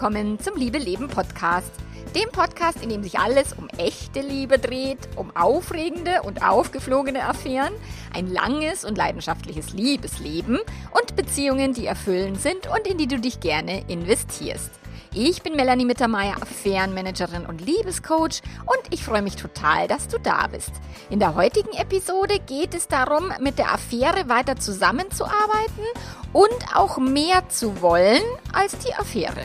willkommen zum Liebe Leben Podcast. Dem Podcast, in dem sich alles um echte Liebe dreht, um aufregende und aufgeflogene Affären, ein langes und leidenschaftliches Liebesleben und Beziehungen, die erfüllend sind und in die du dich gerne investierst. Ich bin Melanie Mittermeier, Affärenmanagerin und Liebescoach und ich freue mich total, dass du da bist. In der heutigen Episode geht es darum, mit der Affäre weiter zusammenzuarbeiten und auch mehr zu wollen als die Affäre.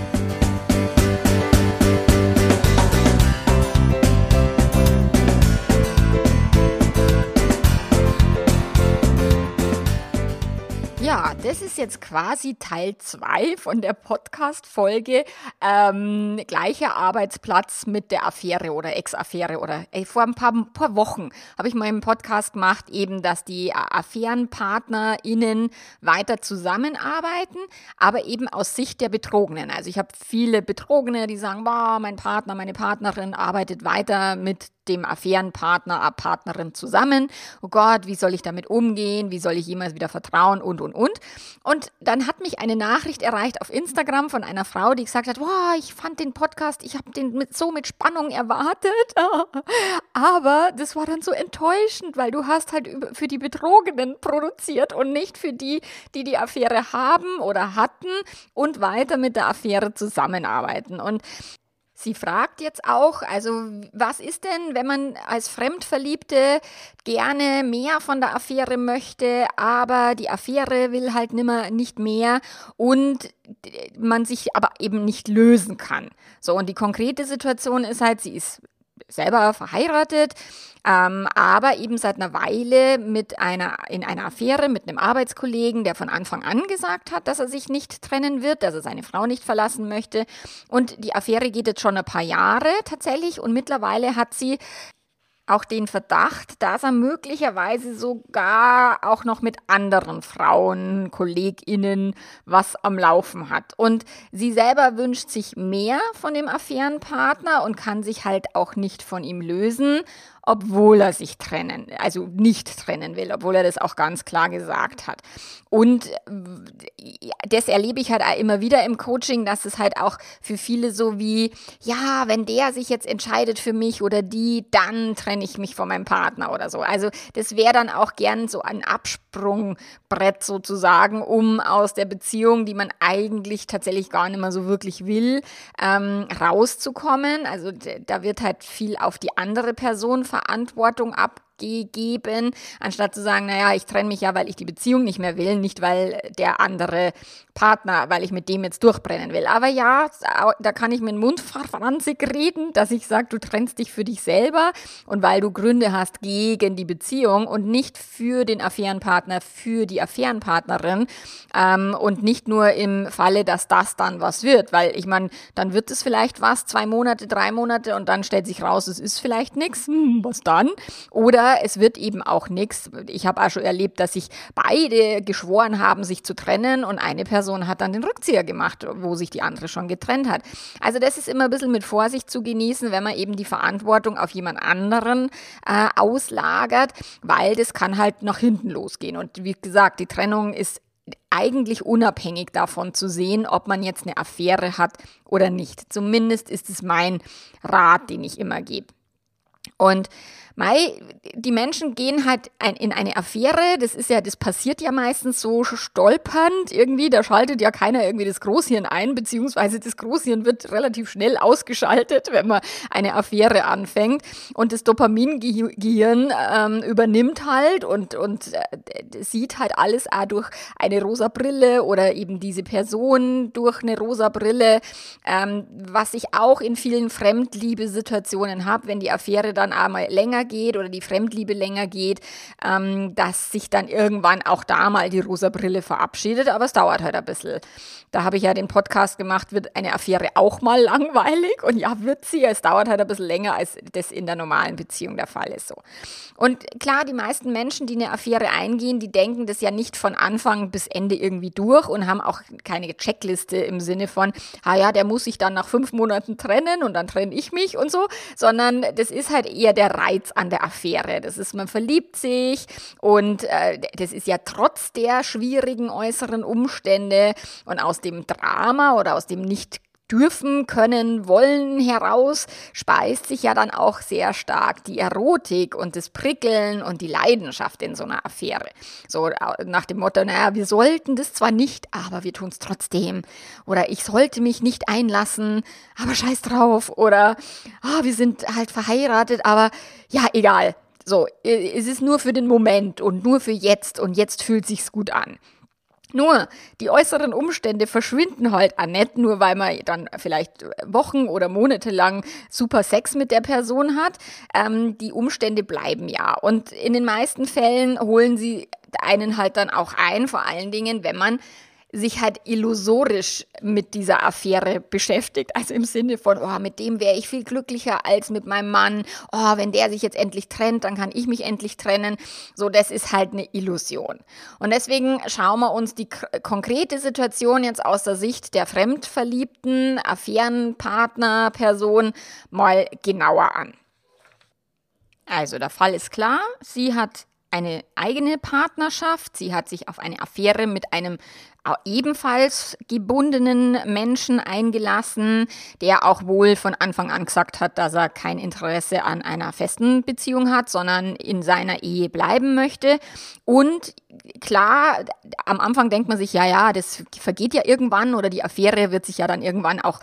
Ja, das ist jetzt quasi Teil 2 von der Podcast-Folge. Ähm, gleicher Arbeitsplatz mit der Affäre oder Ex-Affäre oder ey, vor ein paar, paar Wochen habe ich mal im Podcast gemacht, eben, dass die AffärenpartnerInnen weiter zusammenarbeiten, aber eben aus Sicht der Betrogenen. Also ich habe viele Betrogene, die sagen, boah, mein Partner, meine Partnerin arbeitet weiter mit dem Affärenpartner, Partnerin zusammen. Oh Gott, wie soll ich damit umgehen? Wie soll ich jemals wieder vertrauen? Und, und, und. Und dann hat mich eine Nachricht erreicht auf Instagram von einer Frau, die gesagt hat, wow, ich fand den Podcast, ich habe den mit, so mit Spannung erwartet. Aber das war dann so enttäuschend, weil du hast halt für die Betrogenen produziert und nicht für die, die die Affäre haben oder hatten und weiter mit der Affäre zusammenarbeiten. Und Sie fragt jetzt auch, also was ist denn, wenn man als Fremdverliebte gerne mehr von der Affäre möchte, aber die Affäre will halt nimmer nicht mehr und man sich aber eben nicht lösen kann. So, und die konkrete Situation ist halt, sie ist selber verheiratet, ähm, aber eben seit einer Weile mit einer, in einer Affäre mit einem Arbeitskollegen, der von Anfang an gesagt hat, dass er sich nicht trennen wird, dass er seine Frau nicht verlassen möchte. Und die Affäre geht jetzt schon ein paar Jahre tatsächlich und mittlerweile hat sie auch den Verdacht, dass er möglicherweise sogar auch noch mit anderen Frauen, KollegInnen was am Laufen hat. Und sie selber wünscht sich mehr von dem Affärenpartner und kann sich halt auch nicht von ihm lösen obwohl er sich trennen, also nicht trennen will, obwohl er das auch ganz klar gesagt hat. Und das erlebe ich halt immer wieder im Coaching, dass es halt auch für viele so wie, ja, wenn der sich jetzt entscheidet für mich oder die, dann trenne ich mich von meinem Partner oder so. Also das wäre dann auch gern so ein Absprungbrett sozusagen, um aus der Beziehung, die man eigentlich tatsächlich gar nicht mehr so wirklich will, ähm, rauszukommen. Also da wird halt viel auf die andere Person Verantwortung ab gegeben, anstatt zu sagen, naja, ich trenne mich ja, weil ich die Beziehung nicht mehr will, nicht weil der andere Partner, weil ich mit dem jetzt durchbrennen will. Aber ja, da kann ich mit dem Mund franzig reden, dass ich sage, du trennst dich für dich selber und weil du Gründe hast gegen die Beziehung und nicht für den Affärenpartner, für die Affärenpartnerin ähm, und nicht nur im Falle, dass das dann was wird, weil ich meine, dann wird es vielleicht was, zwei Monate, drei Monate und dann stellt sich raus, es ist vielleicht nichts, hm, was dann? Oder es wird eben auch nichts. Ich habe auch schon erlebt, dass sich beide geschworen haben, sich zu trennen und eine Person hat dann den Rückzieher gemacht, wo sich die andere schon getrennt hat. Also das ist immer ein bisschen mit Vorsicht zu genießen, wenn man eben die Verantwortung auf jemand anderen äh, auslagert, weil das kann halt nach hinten losgehen. Und wie gesagt, die Trennung ist eigentlich unabhängig davon zu sehen, ob man jetzt eine Affäre hat oder nicht. Zumindest ist es mein Rat, den ich immer gebe. Und Mei, die Menschen gehen halt ein, in eine Affäre, das ist ja, das passiert ja meistens so stolpernd irgendwie, da schaltet ja keiner irgendwie das Großhirn ein, beziehungsweise das Großhirn wird relativ schnell ausgeschaltet, wenn man eine Affäre anfängt. Und das Dopamingehirn ähm, übernimmt halt und, und äh, sieht halt alles auch durch eine rosa Brille oder eben diese Person durch eine rosa Brille, ähm, was ich auch in vielen Fremdliebesituationen habe, wenn die Affäre dann einmal länger länger geht oder die Fremdliebe länger geht, ähm, dass sich dann irgendwann auch da mal die rosa Brille verabschiedet, aber es dauert halt ein bisschen. Da habe ich ja den Podcast gemacht, wird eine Affäre auch mal langweilig und ja, wird sie, es dauert halt ein bisschen länger, als das in der normalen Beziehung der Fall ist so. Und klar, die meisten Menschen, die eine Affäre eingehen, die denken das ja nicht von Anfang bis Ende irgendwie durch und haben auch keine Checkliste im Sinne von, ah ja, der muss sich dann nach fünf Monaten trennen und dann trenne ich mich und so, sondern das ist halt eher der Reiz Reiz an der Affäre. Das ist, man verliebt sich und äh, das ist ja trotz der schwierigen äußeren Umstände und aus dem Drama oder aus dem nicht dürfen, können, wollen heraus speist sich ja dann auch sehr stark die Erotik und das Prickeln und die Leidenschaft in so einer Affäre. So nach dem Motto, naja, wir sollten das zwar nicht, aber wir tun es trotzdem. Oder ich sollte mich nicht einlassen, aber scheiß drauf. Oder oh, wir sind halt verheiratet, aber ja, egal. So, es ist nur für den Moment und nur für jetzt und jetzt fühlt sich's gut an. Nur, die äußeren Umstände verschwinden halt auch nicht, nur weil man dann vielleicht Wochen oder Monate lang super Sex mit der Person hat. Ähm, die Umstände bleiben ja. Und in den meisten Fällen holen sie einen halt dann auch ein, vor allen Dingen, wenn man sich halt illusorisch mit dieser Affäre beschäftigt. Also im Sinne von, oh, mit dem wäre ich viel glücklicher als mit meinem Mann. Oh, wenn der sich jetzt endlich trennt, dann kann ich mich endlich trennen. So, das ist halt eine Illusion. Und deswegen schauen wir uns die konkrete Situation jetzt aus der Sicht der fremdverliebten Affärenpartner, Person mal genauer an. Also, der Fall ist klar. Sie hat eine eigene Partnerschaft. Sie hat sich auf eine Affäre mit einem ebenfalls gebundenen Menschen eingelassen, der auch wohl von Anfang an gesagt hat, dass er kein Interesse an einer festen Beziehung hat, sondern in seiner Ehe bleiben möchte. Und klar, am Anfang denkt man sich, ja, ja, das vergeht ja irgendwann oder die Affäre wird sich ja dann irgendwann auch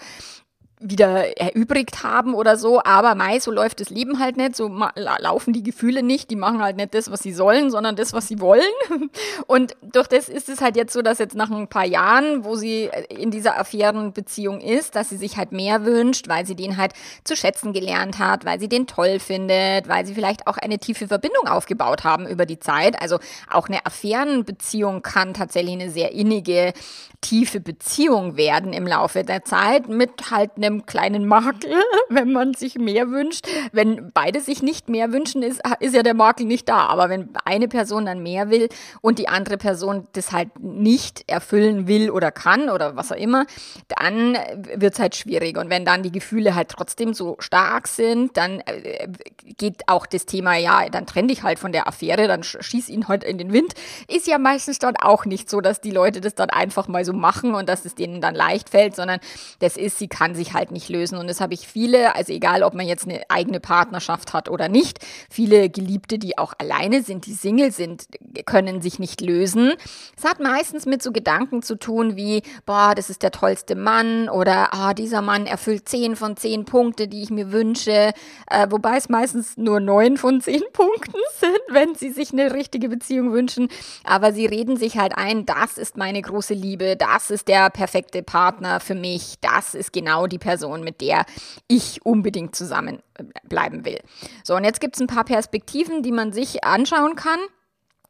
wieder erübrigt haben oder so, aber mei, so läuft das Leben halt nicht, so laufen die Gefühle nicht, die machen halt nicht das, was sie sollen, sondern das, was sie wollen. Und durch das ist es halt jetzt so, dass jetzt nach ein paar Jahren, wo sie in dieser Affärenbeziehung ist, dass sie sich halt mehr wünscht, weil sie den halt zu schätzen gelernt hat, weil sie den toll findet, weil sie vielleicht auch eine tiefe Verbindung aufgebaut haben über die Zeit. Also auch eine Affärenbeziehung kann tatsächlich eine sehr innige, tiefe Beziehung werden im Laufe der Zeit mit halt einer einem kleinen Makel, wenn man sich mehr wünscht. Wenn beide sich nicht mehr wünschen, ist, ist ja der Makel nicht da. Aber wenn eine Person dann mehr will und die andere Person das halt nicht erfüllen will oder kann oder was auch immer, dann wird es halt schwierig. Und wenn dann die Gefühle halt trotzdem so stark sind, dann äh, geht auch das Thema, ja, dann trenne dich halt von der Affäre, dann schieß ihn halt in den Wind. Ist ja meistens dann auch nicht so, dass die Leute das dann einfach mal so machen und dass es denen dann leicht fällt, sondern das ist, sie kann sich halt halt nicht lösen. Und das habe ich viele, also egal, ob man jetzt eine eigene Partnerschaft hat oder nicht, viele Geliebte, die auch alleine sind, die Single sind, können sich nicht lösen. Es hat meistens mit so Gedanken zu tun wie, boah, das ist der tollste Mann oder ah, dieser Mann erfüllt zehn von zehn Punkte, die ich mir wünsche. Äh, wobei es meistens nur neun von zehn Punkten sind, wenn sie sich eine richtige Beziehung wünschen. Aber sie reden sich halt ein, das ist meine große Liebe, das ist der perfekte Partner für mich, das ist genau die Person, mit der ich unbedingt zusammenbleiben will. So, und jetzt gibt es ein paar Perspektiven, die man sich anschauen kann.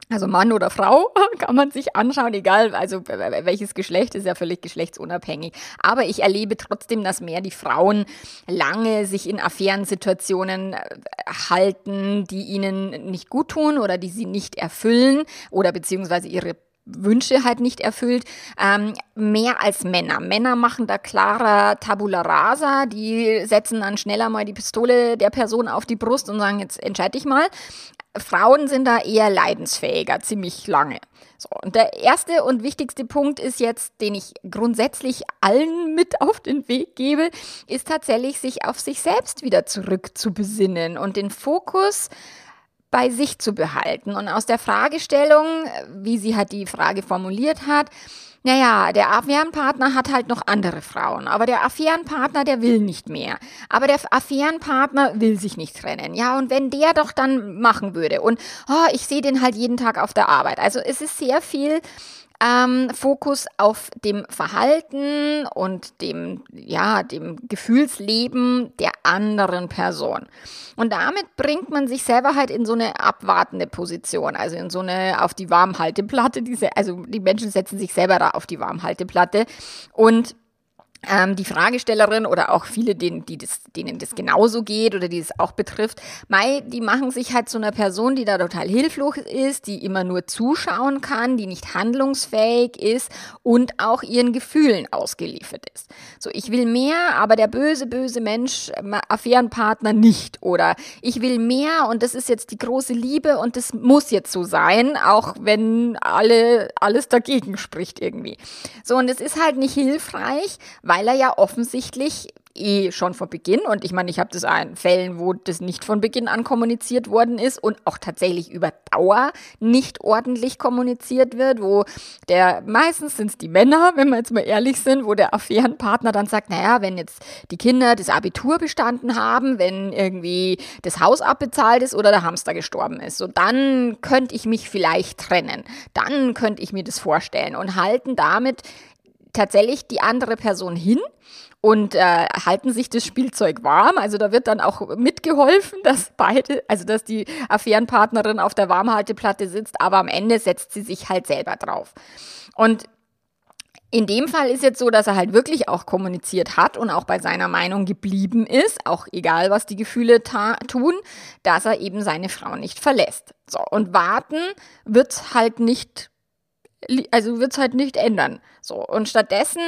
Also Mann oder Frau kann man sich anschauen, egal, also welches Geschlecht ist ja völlig geschlechtsunabhängig. Aber ich erlebe trotzdem, dass mehr die Frauen lange sich in Affärensituationen äh, halten, die ihnen nicht gut tun oder die sie nicht erfüllen oder beziehungsweise ihre Wünsche halt nicht erfüllt, ähm, mehr als Männer. Männer machen da klarer Tabula rasa, die setzen dann schneller mal die Pistole der Person auf die Brust und sagen, jetzt entscheide dich mal. Frauen sind da eher leidensfähiger, ziemlich lange. So, und der erste und wichtigste Punkt ist jetzt, den ich grundsätzlich allen mit auf den Weg gebe, ist tatsächlich, sich auf sich selbst wieder zurückzubesinnen und den Fokus bei sich zu behalten. Und aus der Fragestellung, wie sie halt die Frage formuliert hat, naja, der Affärenpartner hat halt noch andere Frauen, aber der Affärenpartner, der will nicht mehr. Aber der Affärenpartner will sich nicht trennen. Ja, und wenn der doch dann machen würde und oh, ich sehe den halt jeden Tag auf der Arbeit. Also es ist sehr viel ähm, Fokus auf dem Verhalten und dem, ja, dem Gefühlsleben der anderen Person. Und damit bringt man sich selber halt in so eine abwartende Position, also in so eine auf die Warmhalteplatte. Diese, also die Menschen setzen sich selber da auf die Warmhalteplatte und ähm, die Fragestellerin oder auch viele, denen, die das, denen das genauso geht oder die es auch betrifft, Mai, die machen sich halt zu einer Person, die da total hilflos ist, die immer nur zuschauen kann, die nicht handlungsfähig ist und auch ihren Gefühlen ausgeliefert ist. So, ich will mehr, aber der böse, böse Mensch, äh, Affärenpartner nicht. Oder ich will mehr und das ist jetzt die große Liebe und das muss jetzt so sein, auch wenn alle, alles dagegen spricht irgendwie. So, und es ist halt nicht hilfreich, weil er ja offensichtlich eh schon von Beginn, und ich meine, ich habe das in Fällen, wo das nicht von Beginn an kommuniziert worden ist und auch tatsächlich über Dauer nicht ordentlich kommuniziert wird, wo der, meistens sind es die Männer, wenn wir jetzt mal ehrlich sind, wo der Affärenpartner dann sagt, naja, wenn jetzt die Kinder das Abitur bestanden haben, wenn irgendwie das Haus abbezahlt ist oder der Hamster gestorben ist, so dann könnte ich mich vielleicht trennen, dann könnte ich mir das vorstellen und halten damit tatsächlich die andere Person hin und äh, halten sich das Spielzeug warm. Also da wird dann auch mitgeholfen, dass beide, also dass die Affärenpartnerin auf der Warmhalteplatte sitzt, aber am Ende setzt sie sich halt selber drauf. Und in dem Fall ist jetzt so, dass er halt wirklich auch kommuniziert hat und auch bei seiner Meinung geblieben ist, auch egal was die Gefühle tun, dass er eben seine Frau nicht verlässt. So, und warten wird halt nicht also wird es halt nicht ändern. So. Und stattdessen,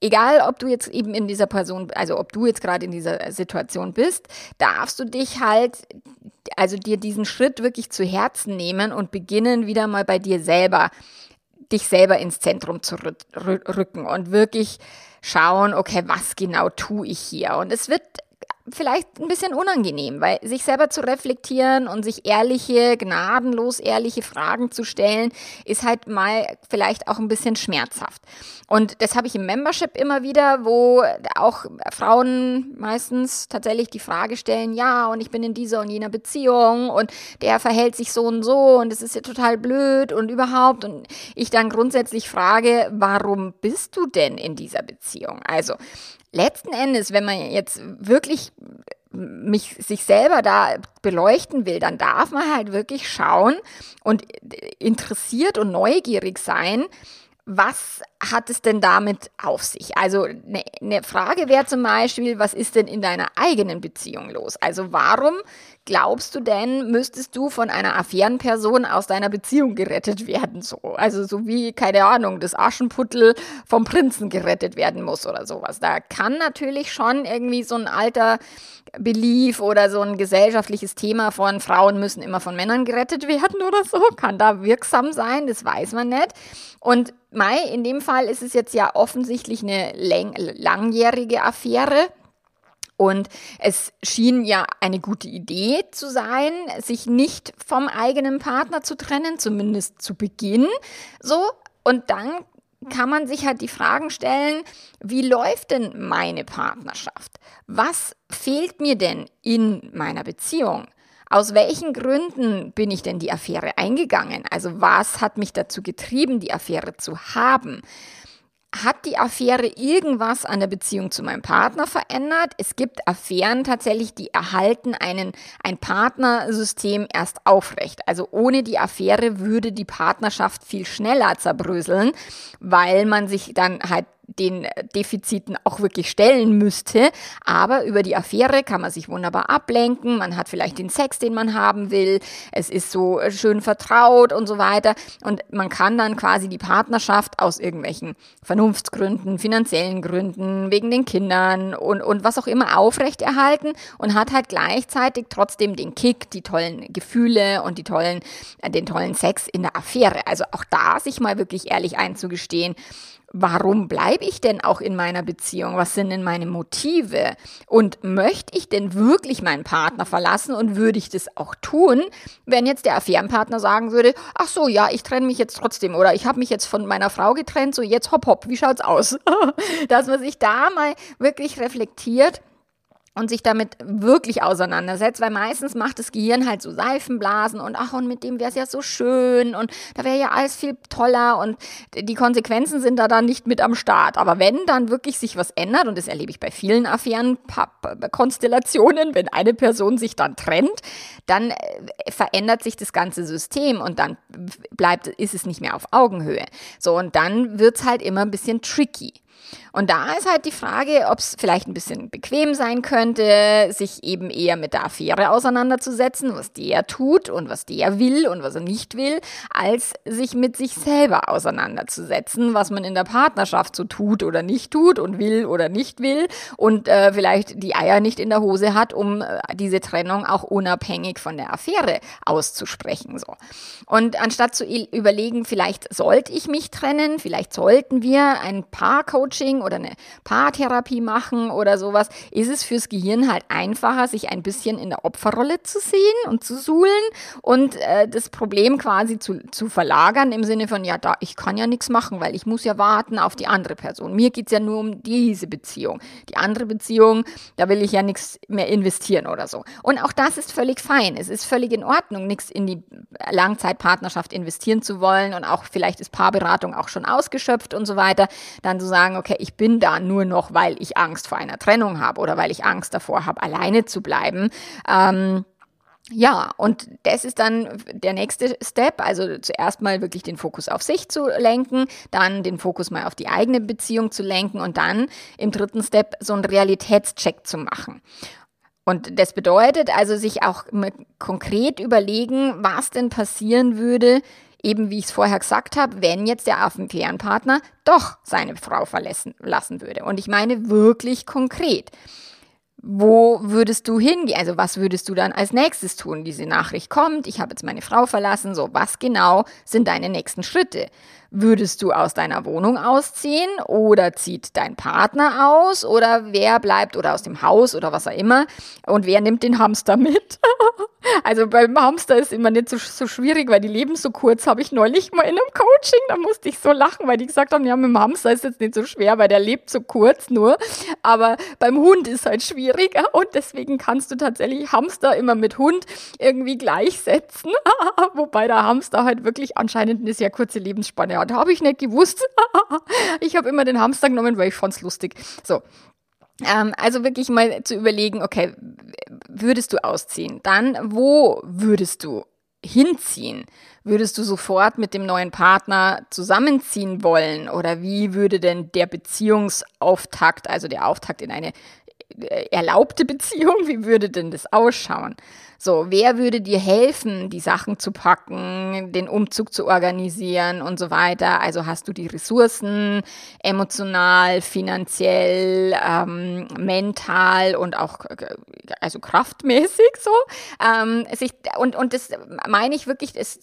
egal ob du jetzt eben in dieser Person, also ob du jetzt gerade in dieser Situation bist, darfst du dich halt, also dir diesen Schritt wirklich zu Herzen nehmen und beginnen wieder mal bei dir selber, dich selber ins Zentrum zu rücken und wirklich schauen, okay, was genau tue ich hier? Und es wird vielleicht ein bisschen unangenehm, weil sich selber zu reflektieren und sich ehrliche, gnadenlos ehrliche Fragen zu stellen, ist halt mal vielleicht auch ein bisschen schmerzhaft. Und das habe ich im Membership immer wieder, wo auch Frauen meistens tatsächlich die Frage stellen, ja, und ich bin in dieser und jener Beziehung und der verhält sich so und so und es ist ja total blöd und überhaupt. Und ich dann grundsätzlich frage, warum bist du denn in dieser Beziehung? Also, letzten Endes, wenn man jetzt wirklich mich sich selber da beleuchten will, dann darf man halt wirklich schauen und interessiert und neugierig sein, was hat es denn damit auf sich? Also eine ne Frage wäre zum Beispiel, was ist denn in deiner eigenen Beziehung los? Also warum glaubst du denn, müsstest du von einer Affärenperson aus deiner Beziehung gerettet werden? So, also so wie, keine Ahnung, das Aschenputtel vom Prinzen gerettet werden muss oder sowas. Da kann natürlich schon irgendwie so ein alter Belief oder so ein gesellschaftliches Thema von Frauen müssen immer von Männern gerettet werden oder so, kann da wirksam sein, das weiß man nicht. Und Mai, in dem Fall ist es jetzt ja offensichtlich eine langjährige Affäre. Und es schien ja eine gute Idee zu sein, sich nicht vom eigenen Partner zu trennen, zumindest zu Beginn. So. Und dann kann man sich halt die Fragen stellen, wie läuft denn meine Partnerschaft? Was fehlt mir denn in meiner Beziehung? Aus welchen Gründen bin ich denn die Affäre eingegangen? Also was hat mich dazu getrieben, die Affäre zu haben? Hat die Affäre irgendwas an der Beziehung zu meinem Partner verändert? Es gibt Affären tatsächlich, die erhalten einen, ein Partnersystem erst aufrecht. Also ohne die Affäre würde die Partnerschaft viel schneller zerbröseln, weil man sich dann halt den Defiziten auch wirklich stellen müsste. Aber über die Affäre kann man sich wunderbar ablenken. Man hat vielleicht den Sex, den man haben will. Es ist so schön vertraut und so weiter. Und man kann dann quasi die Partnerschaft aus irgendwelchen Vernunftsgründen, finanziellen Gründen, wegen den Kindern und, und was auch immer aufrechterhalten und hat halt gleichzeitig trotzdem den Kick, die tollen Gefühle und die tollen, äh, den tollen Sex in der Affäre. Also auch da sich mal wirklich ehrlich einzugestehen, warum bleibe ich denn auch in meiner Beziehung? Was sind denn meine Motive? Und möchte ich denn wirklich meinen Partner verlassen und würde ich das auch tun, wenn jetzt der Affärenpartner sagen würde, ach so, ja, ich trenne mich jetzt trotzdem oder ich habe mich jetzt von meiner Frau getrennt, so jetzt hopp hopp, wie schaut's aus? Dass man sich da mal wirklich reflektiert und sich damit wirklich auseinandersetzt, weil meistens macht das Gehirn halt so Seifenblasen und ach, und mit dem wäre es ja so schön und da wäre ja alles viel toller und die Konsequenzen sind da dann nicht mit am Start. Aber wenn dann wirklich sich was ändert, und das erlebe ich bei vielen Affären-Konstellationen, wenn eine Person sich dann trennt, dann äh, verändert sich das ganze System und dann bleibt, ist es nicht mehr auf Augenhöhe. So, und dann wird es halt immer ein bisschen tricky. Und da ist halt die Frage, ob es vielleicht ein bisschen bequem sein könnte, sich eben eher mit der Affäre auseinanderzusetzen, was der tut und was der will und was er nicht will, als sich mit sich selber auseinanderzusetzen, was man in der Partnerschaft so tut oder nicht tut und will oder nicht will und äh, vielleicht die Eier nicht in der Hose hat, um äh, diese Trennung auch unabhängig von der Affäre auszusprechen. So. Und anstatt zu überlegen, vielleicht sollte ich mich trennen, vielleicht sollten wir ein Paar-Coaching oder eine Paartherapie machen oder sowas, ist es fürs Gehirn halt einfacher, sich ein bisschen in der Opferrolle zu sehen und zu suhlen und äh, das Problem quasi zu, zu verlagern im Sinne von, ja, da, ich kann ja nichts machen, weil ich muss ja warten auf die andere Person. Mir geht es ja nur um diese Beziehung. Die andere Beziehung, da will ich ja nichts mehr investieren oder so. Und auch das ist völlig fein. Es ist völlig in Ordnung, nichts in die Langzeitpartnerschaft investieren zu wollen und auch vielleicht ist Paarberatung auch schon ausgeschöpft und so weiter. Dann zu sagen, okay, ich bin da nur noch, weil ich Angst vor einer Trennung habe oder weil ich Angst davor habe, alleine zu bleiben. Ähm, ja, und das ist dann der nächste Step, also zuerst mal wirklich den Fokus auf sich zu lenken, dann den Fokus mal auf die eigene Beziehung zu lenken und dann im dritten Step so einen Realitätscheck zu machen. Und das bedeutet also sich auch konkret überlegen, was denn passieren würde, eben wie ich es vorher gesagt habe, wenn jetzt der Affenfährenpartner doch seine Frau verlassen lassen würde. Und ich meine wirklich konkret. Wo würdest du hingehen? Also was würdest du dann als nächstes tun? Diese Nachricht kommt, ich habe jetzt meine Frau verlassen, so was genau sind deine nächsten Schritte? Würdest du aus deiner Wohnung ausziehen oder zieht dein Partner aus oder wer bleibt oder aus dem Haus oder was auch immer und wer nimmt den Hamster mit? also beim Hamster ist immer nicht so, so schwierig, weil die leben so kurz. Habe ich neulich mal in einem Coaching, da musste ich so lachen, weil die gesagt haben, ja, mit dem Hamster ist jetzt nicht so schwer, weil der lebt so kurz nur. Aber beim Hund ist halt schwieriger und deswegen kannst du tatsächlich Hamster immer mit Hund irgendwie gleichsetzen. Wobei der Hamster halt wirklich anscheinend eine sehr kurze Lebensspanne da habe ich nicht gewusst. ich habe immer den Hamster genommen, weil ich fand es lustig. So. Ähm, also wirklich mal zu überlegen, okay, würdest du ausziehen? Dann, wo würdest du hinziehen? Würdest du sofort mit dem neuen Partner zusammenziehen wollen? Oder wie würde denn der Beziehungsauftakt, also der Auftakt in eine erlaubte Beziehung, wie würde denn das ausschauen? So, wer würde dir helfen, die Sachen zu packen, den Umzug zu organisieren und so weiter? Also hast du die Ressourcen, emotional, finanziell, ähm, mental und auch also kraftmäßig so. Ähm, sich, und, und das meine ich wirklich, das,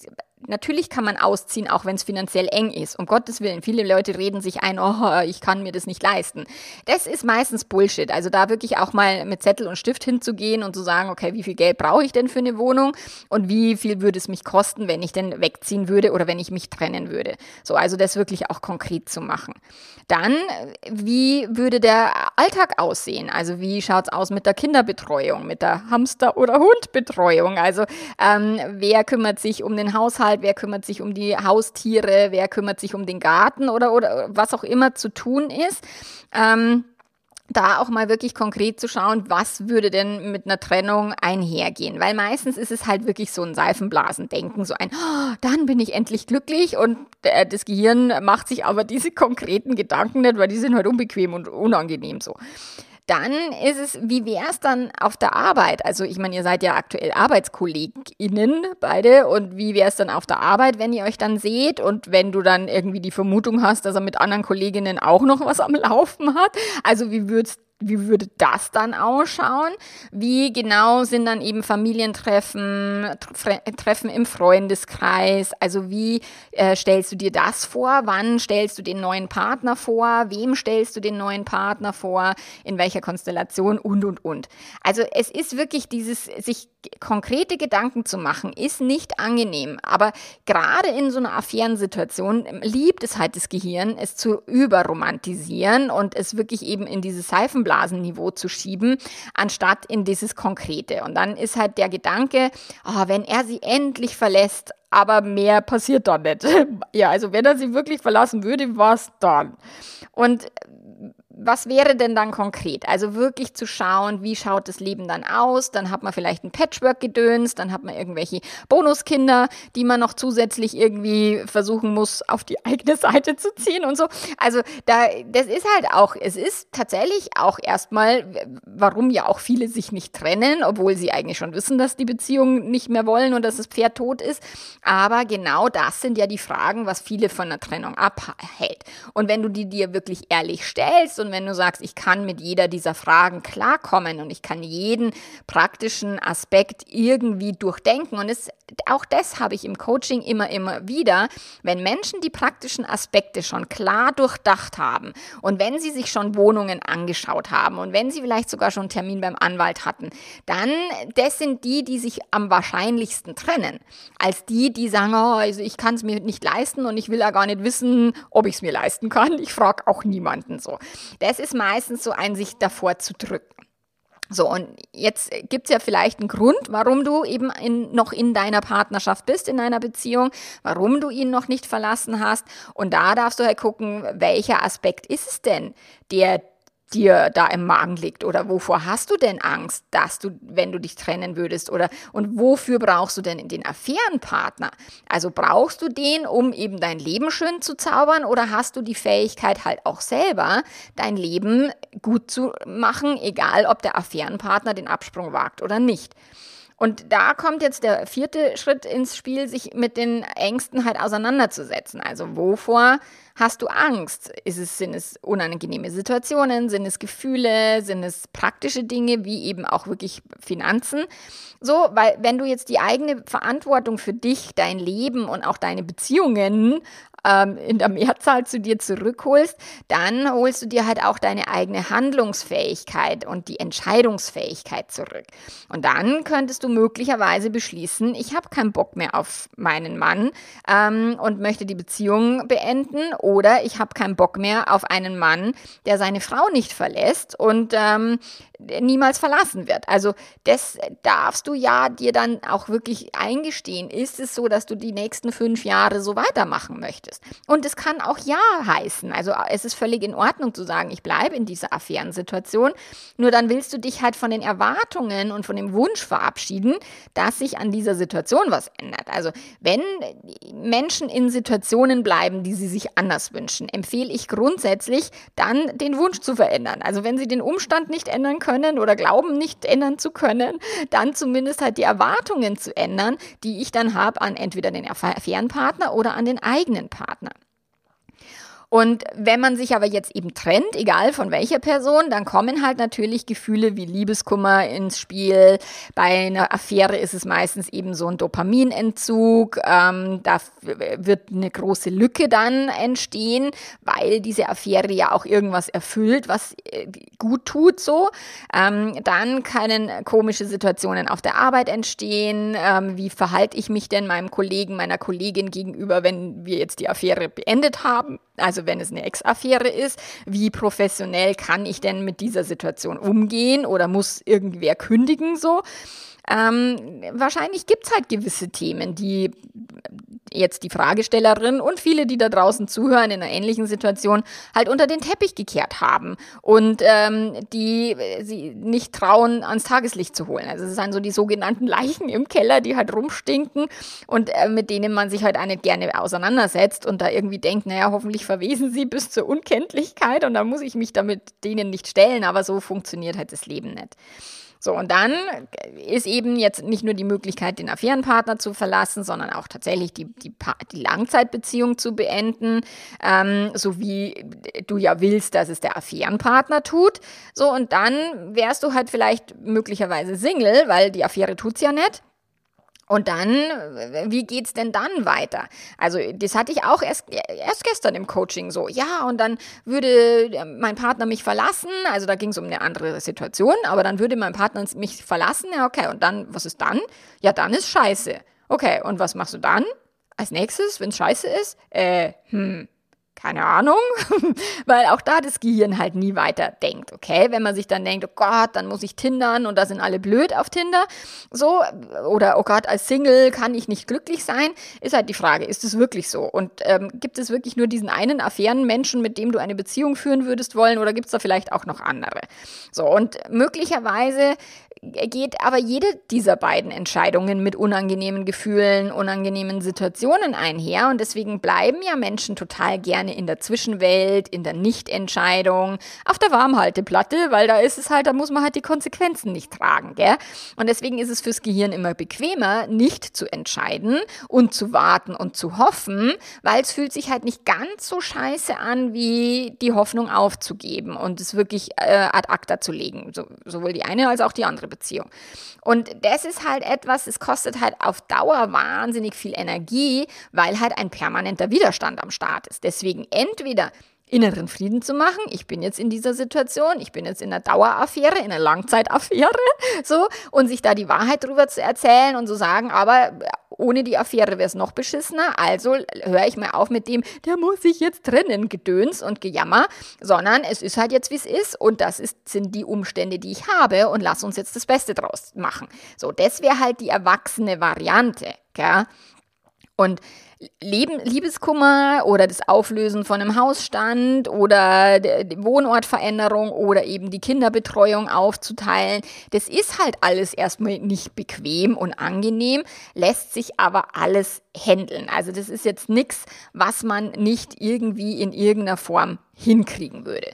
natürlich kann man ausziehen, auch wenn es finanziell eng ist. Um Gottes Willen, viele Leute reden sich ein, oh, ich kann mir das nicht leisten. Das ist meistens Bullshit. Also da wirklich auch mal mit Zettel und Stift hinzugehen und zu sagen, okay, wie viel Geld brauche ich denn für eine Wohnung und wie viel würde es mich kosten, wenn ich denn wegziehen würde oder wenn ich mich trennen würde. So, also das wirklich auch konkret zu machen. Dann, wie würde der Alltag aussehen? Also wie schaut es aus mit der Kinderbetreuung, mit der Hamster- oder Hundbetreuung? Also ähm, wer kümmert sich um den Haushalt, wer kümmert sich um die Haustiere, wer kümmert sich um den Garten oder, oder was auch immer zu tun ist. Ähm, da auch mal wirklich konkret zu schauen, was würde denn mit einer Trennung einhergehen. Weil meistens ist es halt wirklich so ein Seifenblasendenken, so ein, oh, dann bin ich endlich glücklich und das Gehirn macht sich aber diese konkreten Gedanken nicht, weil die sind halt unbequem und unangenehm so. Dann ist es, wie wäre es dann auf der Arbeit? Also ich meine, ihr seid ja aktuell ArbeitskollegInnen beide und wie wäre es dann auf der Arbeit, wenn ihr euch dann seht und wenn du dann irgendwie die Vermutung hast, dass er mit anderen Kolleginnen auch noch was am Laufen hat? Also wie würdest wie würde das dann ausschauen? Wie genau sind dann eben Familientreffen, Treffen im Freundeskreis? Also wie äh, stellst du dir das vor? Wann stellst du den neuen Partner vor? Wem stellst du den neuen Partner vor? In welcher Konstellation? Und, und, und. Also es ist wirklich dieses, sich konkrete Gedanken zu machen, ist nicht angenehm. Aber gerade in so einer Affärensituation liebt es halt das Gehirn, es zu überromantisieren und es wirklich eben in dieses Seifen Seifenblasenniveau zu schieben, anstatt in dieses Konkrete. Und dann ist halt der Gedanke, oh, wenn er sie endlich verlässt, aber mehr passiert da nicht. ja, also wenn er sie wirklich verlassen würde, was dann? Und was wäre denn dann konkret? Also wirklich zu schauen, wie schaut das Leben dann aus? Dann hat man vielleicht ein Patchwork-Gedöns, dann hat man irgendwelche Bonuskinder, die man noch zusätzlich irgendwie versuchen muss, auf die eigene Seite zu ziehen und so. Also da, das ist halt auch, es ist tatsächlich auch erstmal, warum ja auch viele sich nicht trennen, obwohl sie eigentlich schon wissen, dass die Beziehung nicht mehr wollen und dass das Pferd tot ist. Aber genau das sind ja die Fragen, was viele von der Trennung abhält. Und wenn du die dir wirklich ehrlich stellst und wenn du sagst, ich kann mit jeder dieser Fragen klarkommen und ich kann jeden praktischen Aspekt irgendwie durchdenken und es, auch das habe ich im Coaching immer, immer wieder, wenn Menschen die praktischen Aspekte schon klar durchdacht haben und wenn sie sich schon Wohnungen angeschaut haben und wenn sie vielleicht sogar schon einen Termin beim Anwalt hatten, dann das sind die, die sich am wahrscheinlichsten trennen, als die, die sagen, oh, also ich kann es mir nicht leisten und ich will ja gar nicht wissen, ob ich es mir leisten kann. Ich frage auch niemanden so. Das ist meistens so ein sich davor zu drücken. So, und jetzt gibt's ja vielleicht einen Grund, warum du eben in, noch in deiner Partnerschaft bist, in deiner Beziehung, warum du ihn noch nicht verlassen hast. Und da darfst du halt gucken, welcher Aspekt ist es denn, der dir da im Magen liegt oder wovor hast du denn Angst, dass du, wenn du dich trennen würdest oder und wofür brauchst du denn den Affärenpartner? Also brauchst du den, um eben dein Leben schön zu zaubern oder hast du die Fähigkeit halt auch selber dein Leben gut zu machen, egal ob der Affärenpartner den Absprung wagt oder nicht? Und da kommt jetzt der vierte Schritt ins Spiel, sich mit den Ängsten halt auseinanderzusetzen. Also wovor hast du Angst? Ist es, sind es unangenehme Situationen? Sind es Gefühle? Sind es praktische Dinge wie eben auch wirklich Finanzen? So, weil wenn du jetzt die eigene Verantwortung für dich, dein Leben und auch deine Beziehungen ähm, in der Mehrzahl zu dir zurückholst, dann holst du dir halt auch deine eigene Handlungsfähigkeit und die Entscheidungsfähigkeit zurück. Und dann könntest du möglicherweise beschließen, ich habe keinen Bock mehr auf meinen Mann ähm, und möchte die Beziehung beenden oder ich habe keinen Bock mehr auf einen Mann, der seine Frau nicht verlässt und ähm, niemals verlassen wird. Also das darfst du ja dir dann auch wirklich eingestehen. Ist es so, dass du die nächsten fünf Jahre so weitermachen möchtest? Und es kann auch ja heißen. Also es ist völlig in Ordnung zu sagen, ich bleibe in dieser Affärensituation. Nur dann willst du dich halt von den Erwartungen und von dem Wunsch verabschieden, dass sich an dieser Situation was ändert. Also wenn Menschen in Situationen bleiben, die sie sich anders wünschen, empfehle ich grundsätzlich dann den Wunsch zu verändern. Also wenn sie den Umstand nicht ändern können oder glauben nicht ändern zu können, dann zumindest halt die Erwartungen zu ändern, die ich dann habe an entweder den Affärenpartner oder an den eigenen Partner. Partner. Und wenn man sich aber jetzt eben trennt, egal von welcher Person, dann kommen halt natürlich Gefühle wie Liebeskummer ins Spiel. Bei einer Affäre ist es meistens eben so ein Dopaminentzug. Ähm, da wird eine große Lücke dann entstehen, weil diese Affäre ja auch irgendwas erfüllt, was äh, gut tut so. Ähm, dann können komische Situationen auf der Arbeit entstehen. Ähm, wie verhalte ich mich denn meinem Kollegen, meiner Kollegin gegenüber, wenn wir jetzt die Affäre beendet haben? Also wenn es eine Ex-Affäre ist, wie professionell kann ich denn mit dieser Situation umgehen oder muss irgendwer kündigen so? Ähm, wahrscheinlich gibt's halt gewisse Themen, die jetzt die Fragestellerin und viele, die da draußen zuhören in einer ähnlichen Situation, halt unter den Teppich gekehrt haben und ähm, die sie nicht trauen, ans Tageslicht zu holen. Also es sind so die sogenannten Leichen im Keller, die halt rumstinken und äh, mit denen man sich halt auch nicht gerne auseinandersetzt und da irgendwie denkt, naja, hoffentlich verwesen sie bis zur Unkenntlichkeit und dann muss ich mich damit denen nicht stellen, aber so funktioniert halt das Leben nicht. So, und dann ist eben jetzt nicht nur die Möglichkeit, den Affärenpartner zu verlassen, sondern auch tatsächlich die, die, die Langzeitbeziehung zu beenden, ähm, so wie du ja willst, dass es der Affärenpartner tut. So, und dann wärst du halt vielleicht möglicherweise Single, weil die Affäre tut's ja nicht. Und dann, wie geht's denn dann weiter? Also, das hatte ich auch erst, erst gestern im Coaching so. Ja, und dann würde mein Partner mich verlassen. Also, da ging es um eine andere Situation, aber dann würde mein Partner mich verlassen. Ja, okay. Und dann, was ist dann? Ja, dann ist Scheiße. Okay, und was machst du dann? Als nächstes, wenn es Scheiße ist? Äh, hm, keine Ahnung, weil auch da das Gehirn halt nie weiter denkt, okay? Wenn man sich dann denkt, oh Gott, dann muss ich tindern und da sind alle blöd auf Tinder, so, oder oh Gott, als Single kann ich nicht glücklich sein, ist halt die Frage, ist es wirklich so? Und ähm, gibt es wirklich nur diesen einen Affärenmenschen, mit dem du eine Beziehung führen würdest wollen, oder gibt es da vielleicht auch noch andere? So, und möglicherweise geht aber jede dieser beiden Entscheidungen mit unangenehmen Gefühlen, unangenehmen Situationen einher. Und deswegen bleiben ja Menschen total gerne in der Zwischenwelt, in der Nichtentscheidung, auf der Warmhalteplatte, weil da ist es halt, da muss man halt die Konsequenzen nicht tragen, gell? Und deswegen ist es fürs Gehirn immer bequemer, nicht zu entscheiden und zu warten und zu hoffen, weil es fühlt sich halt nicht ganz so scheiße an, wie die Hoffnung aufzugeben und es wirklich äh, ad acta zu legen. So, sowohl die eine als auch die andere Beziehung. Und das ist halt etwas, es kostet halt auf Dauer wahnsinnig viel Energie, weil halt ein permanenter Widerstand am Start ist. Deswegen entweder inneren Frieden zu machen. Ich bin jetzt in dieser Situation, ich bin jetzt in einer Daueraffäre, in einer Langzeitaffäre, so, und sich da die Wahrheit drüber zu erzählen und zu sagen, aber ohne die Affäre wäre es noch beschissener, also höre ich mal auf mit dem, der muss sich jetzt trennen, Gedöns und Gejammer, sondern es ist halt jetzt, wie es ist und das ist, sind die Umstände, die ich habe und lass uns jetzt das Beste draus machen. So, das wäre halt die erwachsene Variante, gell? Und Leben, Liebeskummer oder das Auflösen von einem Hausstand oder die Wohnortveränderung oder eben die Kinderbetreuung aufzuteilen, das ist halt alles erstmal nicht bequem und angenehm, lässt sich aber alles handeln. Also das ist jetzt nichts, was man nicht irgendwie in irgendeiner Form hinkriegen würde.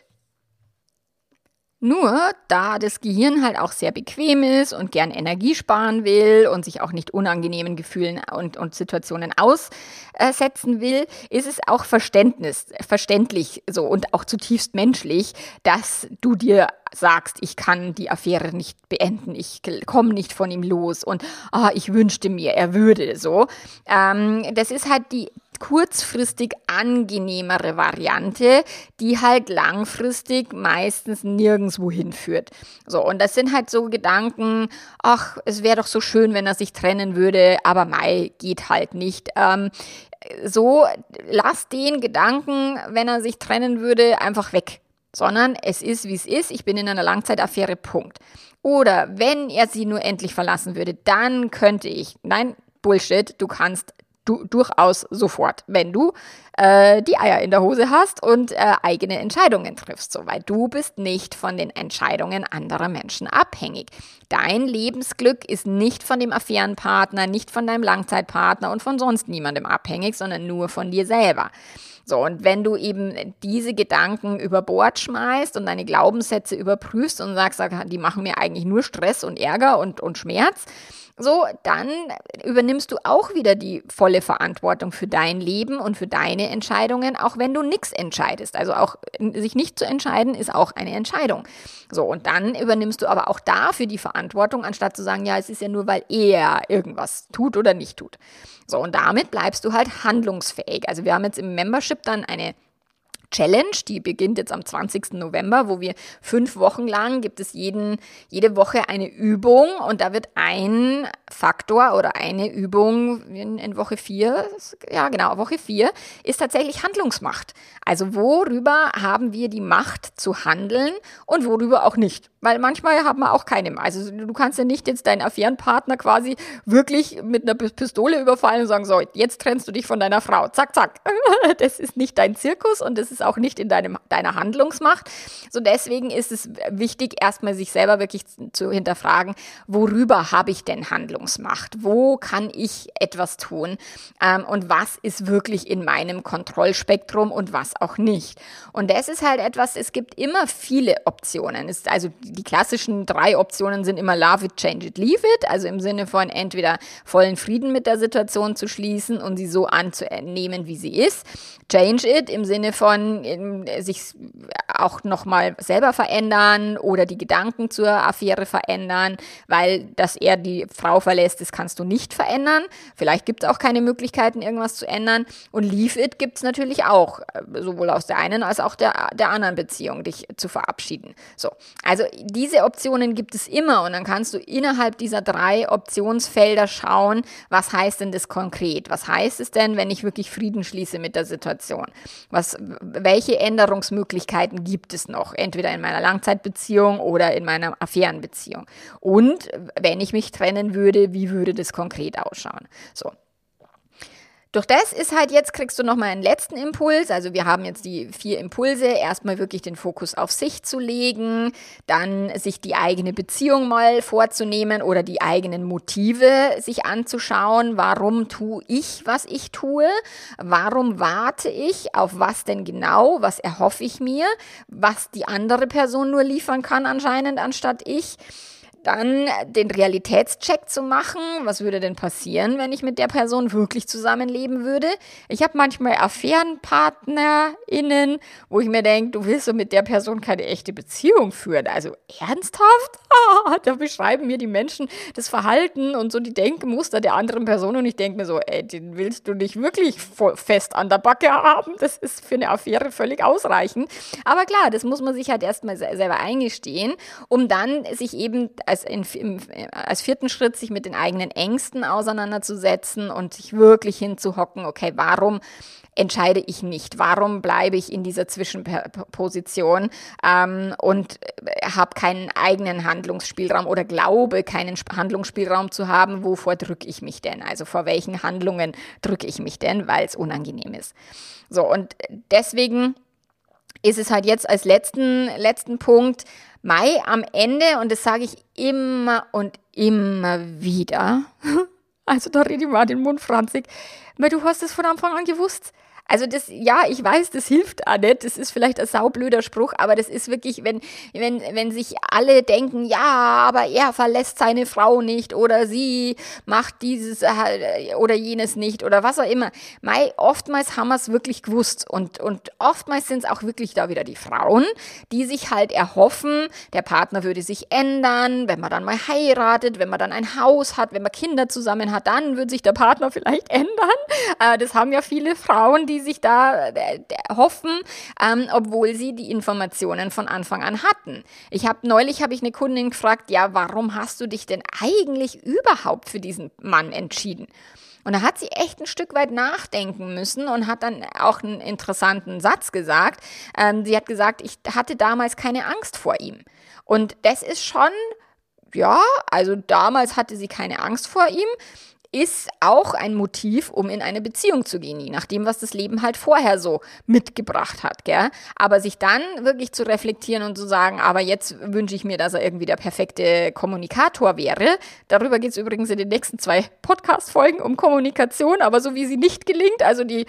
Nur da das Gehirn halt auch sehr bequem ist und gern Energie sparen will und sich auch nicht unangenehmen Gefühlen und, und Situationen aussetzen will, ist es auch Verständnis, verständlich so und auch zutiefst menschlich, dass du dir sagst, ich kann die Affäre nicht beenden, ich komme nicht von ihm los und ah, ich wünschte mir, er würde so. Ähm, das ist halt die kurzfristig angenehmere Variante, die halt langfristig meistens nirgendwo hinführt. So, und das sind halt so Gedanken, ach, es wäre doch so schön, wenn er sich trennen würde, aber Mai geht halt nicht. Ähm, so, lass den Gedanken, wenn er sich trennen würde, einfach weg. Sondern es ist, wie es ist. Ich bin in einer Langzeitaffäre, Punkt. Oder wenn er sie nur endlich verlassen würde, dann könnte ich. Nein, Bullshit, du kannst du, durchaus sofort, wenn du äh, die Eier in der Hose hast und äh, eigene Entscheidungen triffst, so, weil du bist nicht von den Entscheidungen anderer Menschen abhängig. Dein Lebensglück ist nicht von dem Affärenpartner, nicht von deinem Langzeitpartner und von sonst niemandem abhängig, sondern nur von dir selber. So, und wenn du eben diese Gedanken über Bord schmeißt und deine Glaubenssätze überprüfst und sagst, die machen mir eigentlich nur Stress und Ärger und, und Schmerz, so, dann übernimmst du auch wieder die volle Verantwortung für dein Leben und für deine Entscheidungen, auch wenn du nichts entscheidest. Also auch sich nicht zu entscheiden ist auch eine Entscheidung. So, und dann übernimmst du aber auch dafür die Verantwortung, anstatt zu sagen, ja, es ist ja nur, weil er irgendwas tut oder nicht tut. So, und damit bleibst du halt handlungsfähig. Also wir haben jetzt im Membership dann eine Challenge, die beginnt jetzt am 20. November, wo wir fünf Wochen lang gibt es jeden, jede Woche eine Übung und da wird ein Faktor oder eine Übung in, in Woche vier, ja genau, Woche vier, ist tatsächlich Handlungsmacht. Also worüber haben wir die Macht zu handeln und worüber auch nicht. Weil manchmal haben wir auch keine. Also du kannst ja nicht jetzt deinen Affärenpartner quasi wirklich mit einer Pistole überfallen und sagen, so, jetzt trennst du dich von deiner Frau. Zack, zack. Das ist nicht dein Zirkus und das ist auch nicht in deinem, deiner Handlungsmacht. So deswegen ist es wichtig, erstmal sich selber wirklich zu hinterfragen, worüber habe ich denn Handlungsmacht? Wo kann ich etwas tun? Ähm, und was ist wirklich in meinem Kontrollspektrum und was auch nicht? Und das ist halt etwas, es gibt immer viele Optionen. Es, also die klassischen drei Optionen sind immer Love it, change it, leave it. Also im Sinne von entweder vollen Frieden mit der Situation zu schließen und sie so anzunehmen, wie sie ist. Change it im Sinne von sich auch nochmal selber verändern oder die Gedanken zur Affäre verändern, weil dass er die Frau verlässt, das kannst du nicht verändern. Vielleicht gibt es auch keine Möglichkeiten, irgendwas zu ändern. Und Leave It gibt es natürlich auch, äh, sowohl aus der einen als auch der, der anderen Beziehung, dich zu verabschieden. So, also diese Optionen gibt es immer und dann kannst du innerhalb dieser drei Optionsfelder schauen, was heißt denn das konkret? Was heißt es denn, wenn ich wirklich Frieden schließe mit der Situation? Was, welche Änderungsmöglichkeiten gibt es noch? Entweder in meiner Langzeitbeziehung oder in meiner Affärenbeziehung. Und wenn ich mich trennen würde, wie würde das konkret ausschauen? So. Durch das ist halt jetzt, kriegst du nochmal einen letzten Impuls. Also wir haben jetzt die vier Impulse. Erstmal wirklich den Fokus auf sich zu legen, dann sich die eigene Beziehung mal vorzunehmen oder die eigenen Motive sich anzuschauen. Warum tue ich, was ich tue? Warum warte ich? Auf was denn genau? Was erhoffe ich mir? Was die andere Person nur liefern kann anscheinend anstatt ich? Dann den Realitätscheck zu machen. Was würde denn passieren, wenn ich mit der Person wirklich zusammenleben würde? Ich habe manchmal AffärenpartnerInnen, wo ich mir denke, du willst so mit der Person keine echte Beziehung führen. Also ernsthaft? Ah, da beschreiben mir die Menschen das Verhalten und so die Denkmuster der anderen Person und ich denke mir so, ey, den willst du nicht wirklich fest an der Backe haben. Das ist für eine Affäre völlig ausreichend. Aber klar, das muss man sich halt erstmal selber eingestehen, um dann sich eben als, in, im, als vierten Schritt sich mit den eigenen Ängsten auseinanderzusetzen und sich wirklich hinzuhocken, okay, warum entscheide ich nicht? Warum bleibe ich in dieser Zwischenposition ähm, und habe keinen eigenen Handlungsspielraum oder glaube, keinen Handlungsspielraum zu haben? Wovor drücke ich mich denn? Also vor welchen Handlungen drücke ich mich denn, weil es unangenehm ist? So, und deswegen ist es halt jetzt als letzten, letzten Punkt, Mai am Ende, und das sage ich immer und immer wieder, also da rede ich mal den Mund franzig, weil du hast es von Anfang an gewusst. Also das, ja, ich weiß, das hilft auch nicht. Das ist vielleicht ein saublöder Spruch, aber das ist wirklich, wenn, wenn, wenn sich alle denken, ja, aber er verlässt seine Frau nicht oder sie macht dieses äh, oder jenes nicht oder was auch immer. Mei, oftmals haben wir es wirklich gewusst und, und oftmals sind es auch wirklich da wieder die Frauen, die sich halt erhoffen, der Partner würde sich ändern, wenn man dann mal heiratet, wenn man dann ein Haus hat, wenn man Kinder zusammen hat, dann würde sich der Partner vielleicht ändern. Äh, das haben ja viele Frauen, die sich da äh, hoffen, ähm, obwohl sie die Informationen von Anfang an hatten. Ich habe neulich habe ich eine Kundin gefragt, ja, warum hast du dich denn eigentlich überhaupt für diesen Mann entschieden? Und da hat sie echt ein Stück weit nachdenken müssen und hat dann auch einen interessanten Satz gesagt. Ähm, sie hat gesagt, ich hatte damals keine Angst vor ihm. Und das ist schon, ja, also damals hatte sie keine Angst vor ihm ist auch ein Motiv, um in eine Beziehung zu gehen, je nachdem, was das Leben halt vorher so mitgebracht hat, gell? Aber sich dann wirklich zu reflektieren und zu sagen, aber jetzt wünsche ich mir, dass er irgendwie der perfekte Kommunikator wäre. Darüber geht es übrigens in den nächsten zwei Podcast-Folgen um Kommunikation, aber so wie sie nicht gelingt, also die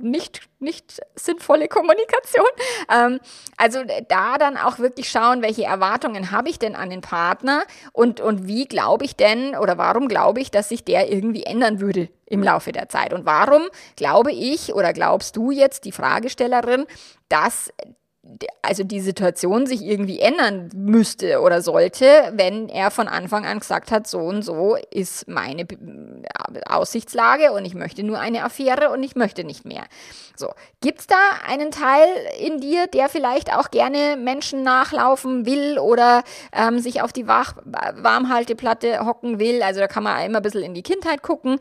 nicht, nicht sinnvolle Kommunikation. Ähm, also da dann auch wirklich schauen, welche Erwartungen habe ich denn an den Partner und, und wie glaube ich denn oder warum glaube ich, dass sich der irgendwie irgendwie ändern würde im Laufe der Zeit. Und warum glaube ich oder glaubst du jetzt, die Fragestellerin, dass also die Situation sich irgendwie ändern müsste oder sollte, wenn er von Anfang an gesagt hat, so und so ist meine Aussichtslage und ich möchte nur eine Affäre und ich möchte nicht mehr. So, gibt es da einen Teil in dir, der vielleicht auch gerne Menschen nachlaufen will oder ähm, sich auf die Wach Warmhalteplatte hocken will? Also da kann man immer ein bisschen in die Kindheit gucken.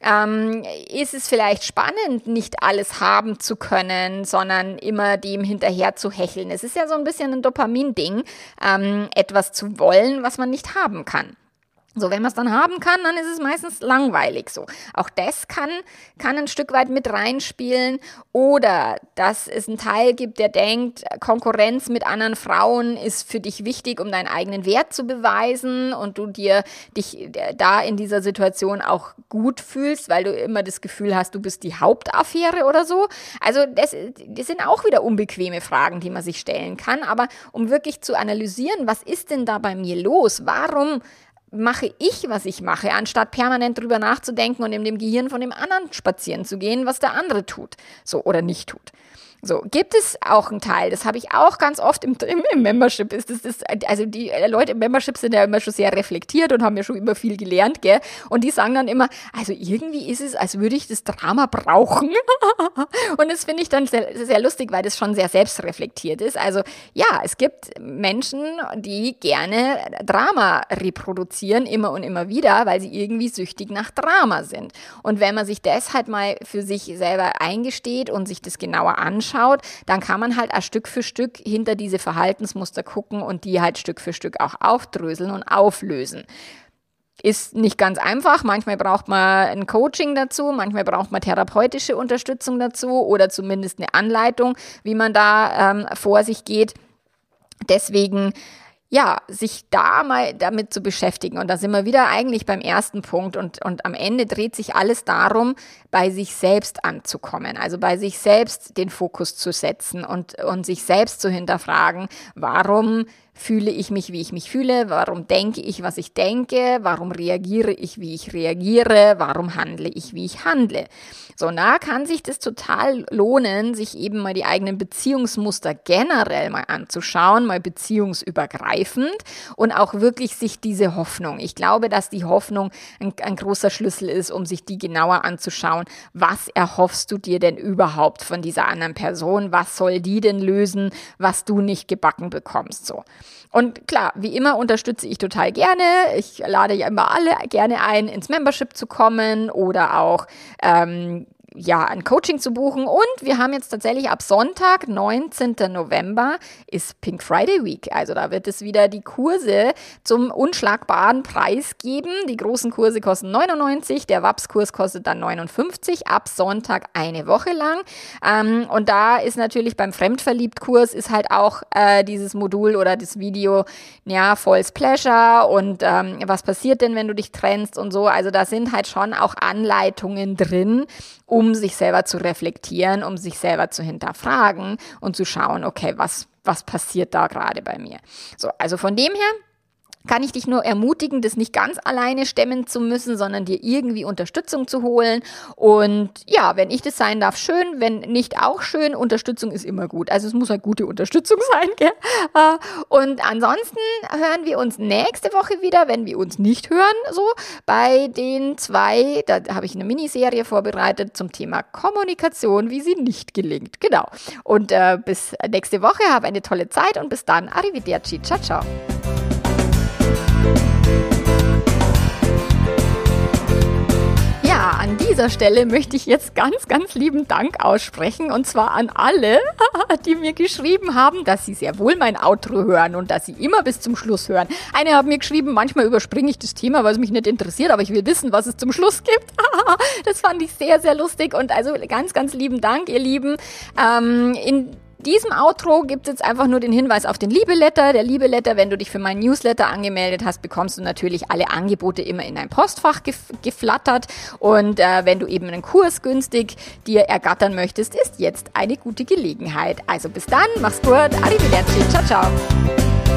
Ähm, ist es vielleicht spannend, nicht alles haben zu können, sondern immer dem hinterher zu hecheln? Es ist ja so ein bisschen ein Dopamin-Ding, ähm, etwas zu wollen, was man nicht haben kann. So, wenn man es dann haben kann, dann ist es meistens langweilig so. Auch das kann, kann ein Stück weit mit reinspielen. Oder dass es einen Teil gibt, der denkt, Konkurrenz mit anderen Frauen ist für dich wichtig, um deinen eigenen Wert zu beweisen und du dir dich da in dieser Situation auch gut fühlst, weil du immer das Gefühl hast, du bist die Hauptaffäre oder so. Also das, das sind auch wieder unbequeme Fragen, die man sich stellen kann. Aber um wirklich zu analysieren, was ist denn da bei mir los? Warum mache ich, was ich mache, anstatt permanent drüber nachzudenken und in dem Gehirn von dem anderen spazieren zu gehen, was der andere tut, so oder nicht tut. So, gibt es auch einen Teil, das habe ich auch ganz oft im, im, Membership, ist das, das, also die Leute im Membership sind ja immer schon sehr reflektiert und haben ja schon immer viel gelernt, gell? Und die sagen dann immer, also irgendwie ist es, als würde ich das Drama brauchen. und das finde ich dann sehr, sehr lustig, weil das schon sehr selbstreflektiert ist. Also ja, es gibt Menschen, die gerne Drama reproduzieren, immer und immer wieder, weil sie irgendwie süchtig nach Drama sind. Und wenn man sich das halt mal für sich selber eingesteht und sich das genauer anschaut, dann kann man halt auch Stück für Stück hinter diese Verhaltensmuster gucken und die halt Stück für Stück auch aufdröseln und auflösen. Ist nicht ganz einfach. Manchmal braucht man ein Coaching dazu, manchmal braucht man therapeutische Unterstützung dazu oder zumindest eine Anleitung, wie man da ähm, vor sich geht. Deswegen ja, sich da mal damit zu beschäftigen. Und da sind wir wieder eigentlich beim ersten Punkt. Und, und am Ende dreht sich alles darum, bei sich selbst anzukommen. Also bei sich selbst den Fokus zu setzen und, und sich selbst zu hinterfragen, warum fühle ich mich, wie ich mich fühle, warum denke ich, was ich denke, warum reagiere ich, wie ich reagiere, warum handle ich, wie ich handle. So, und da kann sich das total lohnen, sich eben mal die eigenen Beziehungsmuster generell mal anzuschauen, mal beziehungsübergreifend und auch wirklich sich diese Hoffnung. Ich glaube, dass die Hoffnung ein, ein großer Schlüssel ist, um sich die genauer anzuschauen. Was erhoffst du dir denn überhaupt von dieser anderen Person? Was soll die denn lösen, was du nicht gebacken bekommst? So. Und klar, wie immer unterstütze ich total gerne. Ich lade ja immer alle gerne ein, ins Membership zu kommen oder auch ähm, ja, ein Coaching zu buchen. Und wir haben jetzt tatsächlich ab Sonntag, 19. November, ist Pink Friday Week. Also da wird es wieder die Kurse zum unschlagbaren Preis geben. Die großen Kurse kosten 99, der WAPS-Kurs kostet dann 59, ab Sonntag eine Woche lang. Ähm, und da ist natürlich beim Fremdverliebt-Kurs ist halt auch äh, dieses Modul oder das Video, ja, False Pleasure und ähm, was passiert denn, wenn du dich trennst und so. Also da sind halt schon auch Anleitungen drin, um sich selber zu reflektieren, um sich selber zu hinterfragen und zu schauen, okay, was, was passiert da gerade bei mir? So, also von dem her, kann ich dich nur ermutigen, das nicht ganz alleine stemmen zu müssen, sondern dir irgendwie Unterstützung zu holen. Und ja, wenn ich das sein darf, schön. Wenn nicht auch schön, Unterstützung ist immer gut. Also es muss halt gute Unterstützung sein, gell? Äh, und ansonsten hören wir uns nächste Woche wieder, wenn wir uns nicht hören, so bei den zwei, da habe ich eine Miniserie vorbereitet zum Thema Kommunikation, wie sie nicht gelingt. Genau. Und äh, bis nächste Woche, habe eine tolle Zeit und bis dann. Arrivederci. Ciao, ciao. Dieser Stelle möchte ich jetzt ganz, ganz lieben Dank aussprechen und zwar an alle, die mir geschrieben haben, dass sie sehr wohl mein Outro hören und dass sie immer bis zum Schluss hören. Eine hat mir geschrieben, manchmal überspringe ich das Thema, weil es mich nicht interessiert, aber ich will wissen, was es zum Schluss gibt. das fand ich sehr, sehr lustig und also ganz, ganz lieben Dank, ihr Lieben. Ähm, in diesem Outro gibt es jetzt einfach nur den Hinweis auf den Liebeletter. Der Liebeletter, wenn du dich für meinen Newsletter angemeldet hast, bekommst du natürlich alle Angebote immer in dein Postfach gef geflattert. Und äh, wenn du eben einen Kurs günstig dir ergattern möchtest, ist jetzt eine gute Gelegenheit. Also bis dann, mach's gut, arrivederci, ciao, ciao.